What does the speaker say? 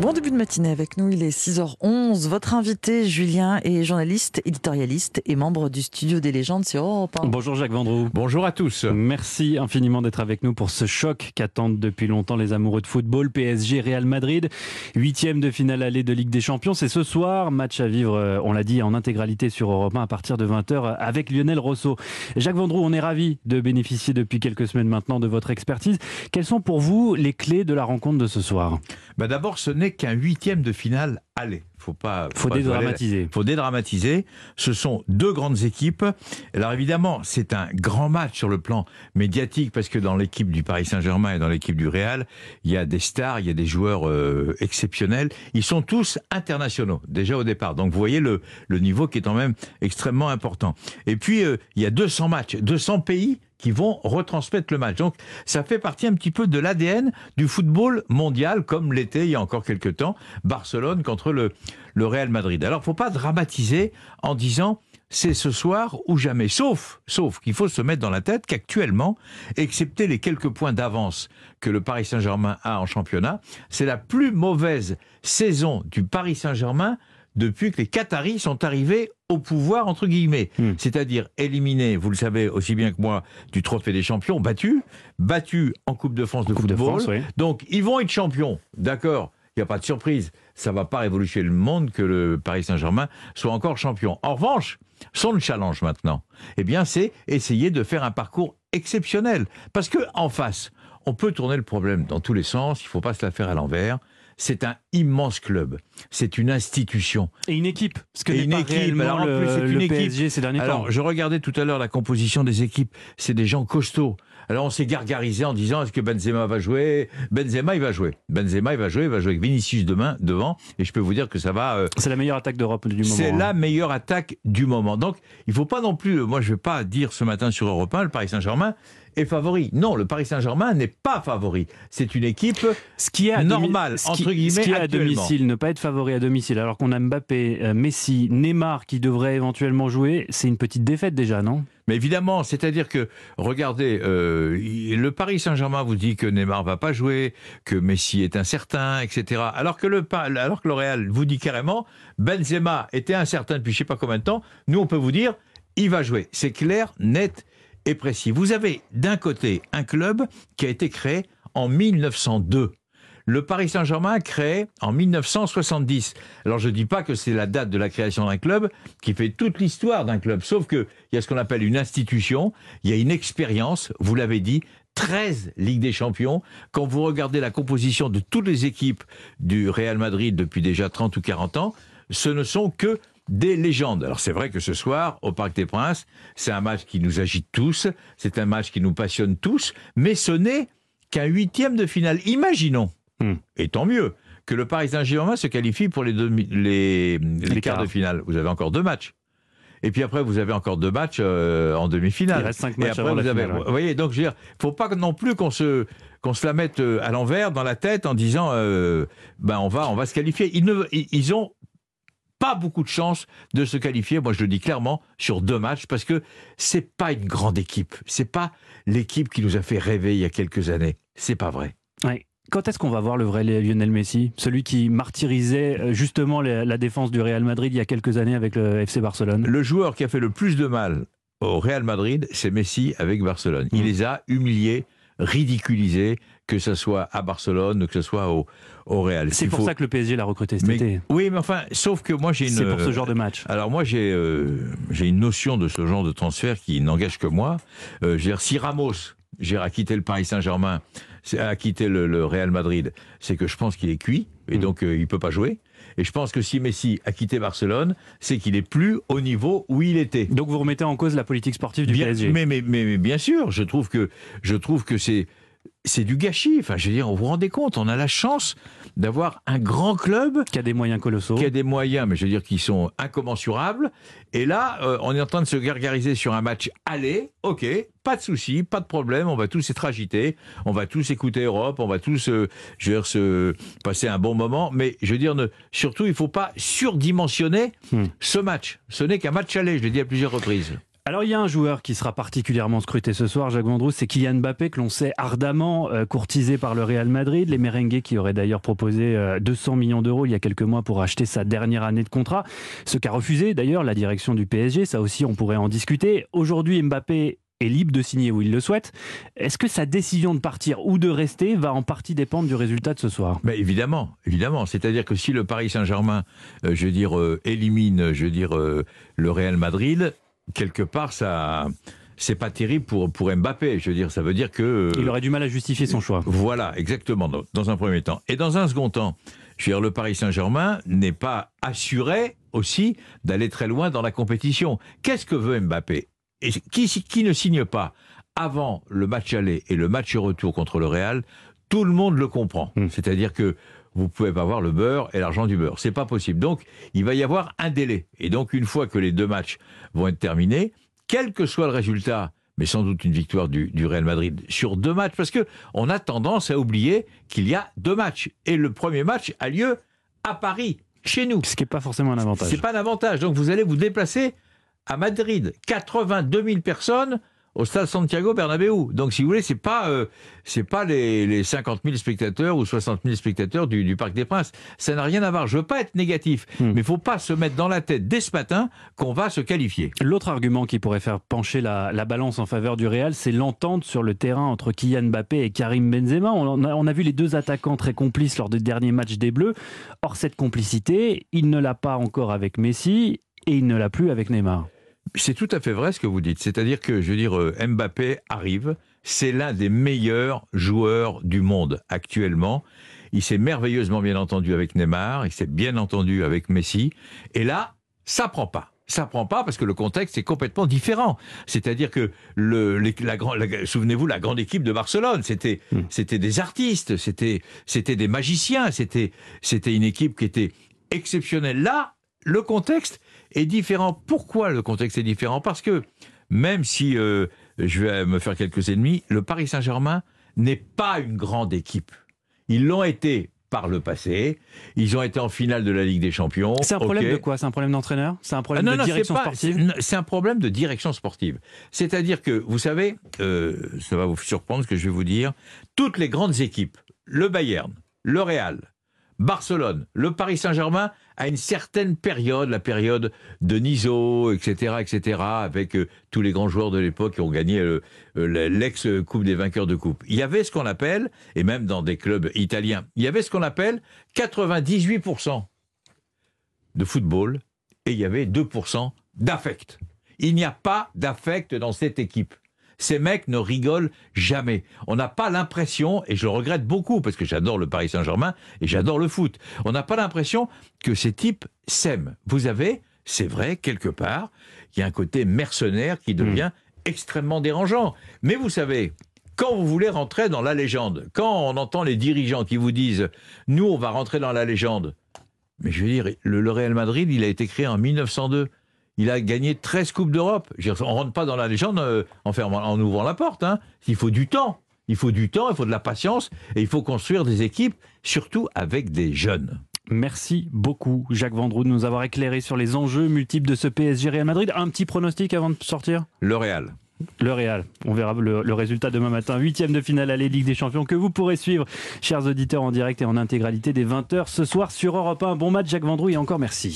Bon début de matinée avec nous, il est 6h11. Votre invité, Julien, est journaliste, éditorialiste et membre du studio des légendes sur Europe Bonjour Jacques Vendroux. Bonjour à tous. Merci infiniment d'être avec nous pour ce choc qu'attendent depuis longtemps les amoureux de football. PSG Real Madrid, huitième de finale allée de Ligue des Champions. C'est ce soir, match à vivre, euh, on l'a dit, en intégralité sur Europe 1 à partir de 20h avec Lionel Rosso. Jacques Vendroux, on est ravi de bénéficier depuis quelques semaines maintenant de votre expertise. Quelles sont pour vous les clés de la rencontre de ce soir? Bah D'abord, ce n'est qu'un huitième de finale aller. Faut pas. Faut, faut dédramatiser. Faut dédramatiser. Ce sont deux grandes équipes. Alors évidemment, c'est un grand match sur le plan médiatique parce que dans l'équipe du Paris Saint-Germain et dans l'équipe du Real, il y a des stars, il y a des joueurs euh, exceptionnels. Ils sont tous internationaux déjà au départ. Donc vous voyez le, le niveau qui est quand même extrêmement important. Et puis euh, il y a 200 matchs, 200 pays qui vont retransmettre le match. Donc ça fait partie un petit peu de l'ADN du football mondial, comme l'était il y a encore quelques temps Barcelone contre le, Real Madrid. Alors faut pas dramatiser en disant c'est ce soir ou jamais. Sauf, sauf qu'il faut se mettre dans la tête qu'actuellement, excepté les quelques points d'avance que le Paris Saint-Germain a en championnat, c'est la plus mauvaise saison du Paris Saint-Germain depuis que les Qataris sont arrivés au pouvoir, entre guillemets. Hmm. C'est-à-dire éliminés, vous le savez aussi bien que moi, du Trophée des Champions, battus, battus en Coupe de France de coupe football. De France, Donc, ils vont être champions, d'accord il n'y a pas de surprise. Ça ne va pas révolutionner le monde que le Paris Saint-Germain soit encore champion. En revanche, son challenge maintenant, eh bien, c'est essayer de faire un parcours exceptionnel. Parce que en face, on peut tourner le problème dans tous les sens. Il ne faut pas se la faire à l'envers c'est un immense club. C'est une institution. Et une équipe. Parce que une équipe. Alors, le, plus, c'est une équipe. ces derniers alors, je regardais tout à l'heure la composition des équipes. C'est des gens costauds. Alors on s'est gargarisé en disant est-ce que Benzema va jouer? Benzema il va jouer. Benzema il va jouer, il va jouer avec Vinicius demain devant et je peux vous dire que ça va. Euh, c'est la meilleure attaque d'Europe du moment. C'est la hein. meilleure attaque du moment. Donc il faut pas non plus. Moi je vais pas dire ce matin sur Europe 1 le Paris Saint-Germain est favori. Non, le Paris Saint-Germain n'est pas favori. C'est une équipe ce qui est normale, entre guillemets. Ce qui est à domicile, ne pas être favori à domicile, alors qu'on a Mbappé, euh, Messi, Neymar qui devraient éventuellement jouer, c'est une petite défaite déjà, non? Mais évidemment, c'est-à-dire que, regardez, euh, le Paris Saint-Germain vous dit que Neymar va pas jouer, que Messi est incertain, etc. Alors que le, alors que le Real vous dit carrément, Benzema était incertain depuis je sais pas combien de temps. Nous, on peut vous dire, il va jouer. C'est clair, net et précis. Vous avez d'un côté un club qui a été créé en 1902. Le Paris Saint-Germain créé en 1970. Alors je ne dis pas que c'est la date de la création d'un club qui fait toute l'histoire d'un club, sauf qu'il y a ce qu'on appelle une institution, il y a une expérience, vous l'avez dit, 13 Ligues des Champions. Quand vous regardez la composition de toutes les équipes du Real Madrid depuis déjà 30 ou 40 ans, ce ne sont que des légendes. Alors c'est vrai que ce soir, au Parc des Princes, c'est un match qui nous agite tous, c'est un match qui nous passionne tous, mais ce n'est qu'un huitième de finale. Imaginons, hmm. et tant mieux, que le Paris Saint-Germain se qualifie pour les, les, les, quarts de finale. Vous avez encore deux matchs. Et puis après, vous avez encore deux matchs euh, en demi-finale. Il reste cinq matchs avant la finale, Vous voyez, donc je veux dire, faut pas non plus qu'on se qu'on se la mette euh, à l'envers dans la tête en disant euh, ben on va on va se qualifier. Ils ne ils ont pas beaucoup de chances de se qualifier, moi je le dis clairement, sur deux matchs, parce que c'est pas une grande équipe. C'est pas l'équipe qui nous a fait rêver il y a quelques années. C'est pas vrai. Quand est-ce qu'on va voir le vrai Lionel Messi? Celui qui martyrisait euh, justement la défense du Real Madrid il y a quelques années avec le FC Barcelone? Le joueur qui a fait le plus de mal au Real Madrid, c'est Messi avec Barcelone. Il mmh. les a humiliés, ridiculisés, que ce soit à Barcelone que ce soit au, au Real. C'est pour ça que le PSG l'a recruté cet été. Oui, mais enfin, sauf que moi j'ai une. C'est pour ce genre de match. Alors moi j'ai euh, j'ai une notion de ce genre de transfert qui n'engage que moi. Euh, je veux dire, si Ramos j'ai quitté le Paris Saint-Germain, a quitté le, Real Madrid, c'est que je pense qu'il est cuit et mm. donc euh, il peut pas jouer. Et je pense que si Messi a quitté Barcelone, c'est qu'il est plus au niveau où il était. Donc vous remettez en cause la politique sportive du PSG. Mais, mais, mais, mais, bien sûr, je trouve que je trouve que c'est c'est du gâchis. Enfin, je veux dire, vous vous rendez compte, on a la chance d'avoir un grand club qui a des moyens colossaux, qui a des moyens, mais je veux dire, qui sont incommensurables. Et là, euh, on est en train de se gargariser sur un match aller. Ok, pas de souci, pas de problème. On va tous être agités, on va tous écouter Europe, on va tous, euh, je veux dire, se passer un bon moment. Mais je veux dire, ne, surtout, il faut pas surdimensionner hmm. ce match. Ce n'est qu'un match aller. Je l'ai dit à plusieurs reprises. Alors il y a un joueur qui sera particulièrement scruté ce soir, Jacques Vendroux, c'est Kylian Mbappé que l'on sait ardemment euh, courtisé par le Real Madrid, les merengues qui auraient d'ailleurs proposé 200 euh, millions d'euros il y a quelques mois pour acheter sa dernière année de contrat, ce qu'a refusé d'ailleurs la direction du PSG, ça aussi on pourrait en discuter. Aujourd'hui Mbappé est libre de signer où il le souhaite. Est-ce que sa décision de partir ou de rester va en partie dépendre du résultat de ce soir? Mais Évidemment, évidemment. C'est-à-dire que si le Paris Saint-Germain, euh, je dire, élimine, je dire, le Real Madrid, quelque part, ça c'est pas terrible pour, pour Mbappé. Je veux dire, ça veut dire que. Euh, Il aurait du mal à justifier son choix. Voilà, exactement, dans, un premier temps. Et dans un second temps, je veux dire, le Paris Saint-Germain n'est pas assuré aussi d'aller très loin dans la compétition. Qu'est-ce que veut Mbappé? Et qui, qui ne signe pas avant le match aller et le match retour contre le Real, tout le monde le comprend. Hmm. C'est-à-dire que vous pouvez pas avoir le beurre et l'argent du beurre. C'est pas possible. Donc, il va y avoir un délai. Et donc, une fois que les deux matchs vont être terminés, quel que soit le résultat, mais sans doute une victoire du, Real Madrid sur deux matchs, parce que on a tendance à oublier qu'il y a deux matchs. Et le premier match a lieu à Paris, chez nous. Ce qui n'est pas forcément un avantage. C'est pas un avantage. Donc, vous allez vous déplacer à Madrid. 82 000 personnes au stade Santiago Bernabéu. Donc, si vous voulez, c'est pas euh, c'est pas les, les 50 000 spectateurs ou 60 000 spectateurs du, du Parc des Princes. Ça n'a rien à voir. Je veux pas être négatif, hmm. mais il faut pas se mettre dans la tête dès ce matin qu'on va se qualifier. L'autre argument qui pourrait faire pencher la, la balance en faveur du Real, c'est l'entente sur le terrain entre Kylian Mbappé et Karim Benzema. On a, on a vu les deux attaquants très complices lors des derniers matchs des Bleus. Or, cette complicité, il ne l'a pas encore avec Messi et il ne l'a plus avec Neymar. C'est tout à fait vrai ce que vous dites. C'est-à-dire que, je veux dire, euh, Mbappé arrive, c'est l'un des meilleurs joueurs du monde actuellement. Il s'est merveilleusement bien entendu avec Neymar, il s'est bien entendu avec Messi. Et là, ça prend pas. Ça prend pas parce que le contexte est complètement différent. C'est-à-dire que le, la, la, souvenez-vous, la grande équipe de Barcelone, c'était, hmm. c'était des artistes, c'était, c'était des magiciens, c'était, c'était une équipe qui était exceptionnelle. Là, le contexte est différent. Pourquoi le contexte est différent? Parce que même si euh, je vais me faire quelques ennemis, le Paris Saint-Germain n'est pas une grande équipe. Ils l'ont été par le passé. Ils ont été en finale de la Ligue des Champions. C'est un problème de quoi? C'est un problème d'entraîneur? C'est un problème de direction sportive? C'est un problème de direction sportive. C'est-à-dire que, vous savez, euh, ça va vous surprendre ce que je vais vous dire, toutes les grandes équipes, le Bayern, le Real, Barcelone, le Paris Saint-Germain, à une certaine période, la période de Niso, etc., etc., avec euh, tous les grands joueurs de l'époque qui ont gagné euh, euh, l'ex-coupe des vainqueurs de coupe. Il y avait ce qu'on appelle, et même dans des clubs italiens, il y avait ce qu'on appelle 98% de football et il y avait 2% d'affect. Il n'y a pas d'affect dans cette équipe ces mecs ne rigolent jamais. On n'a pas l'impression, et je le regrette beaucoup parce que j'adore le Paris Saint-Germain et j'adore le foot, on n'a pas l'impression que ces types s'aiment. Vous avez, c'est vrai, quelque part, il y a un côté mercenaire qui devient hmm. extrêmement dérangeant. Mais vous savez, quand vous voulez rentrer dans la légende, quand on entend les dirigeants qui vous disent nous on va rentrer dans la légende, mais je veux dire, le, le Real Madrid, il a été créé en 1902. Il a gagné 13 Coupes d'Europe. On rentre pas dans la légende euh, en, fermant, en ouvrant la porte. Hein. Il faut du temps. Il faut du temps, il faut de la patience et il faut construire des équipes, surtout avec des jeunes. Merci beaucoup, Jacques Vendroux, de nous avoir éclairé sur les enjeux multiples de ce PSG Real Madrid. Un petit pronostic avant de sortir? Le Real. Le Real. On verra le, résultat demain matin. Huitième de finale à la Ligue des Champions que vous pourrez suivre, chers auditeurs, en direct et en intégralité dès 20h ce soir sur Europe 1. Bon match, Jacques Vendroux, et encore merci.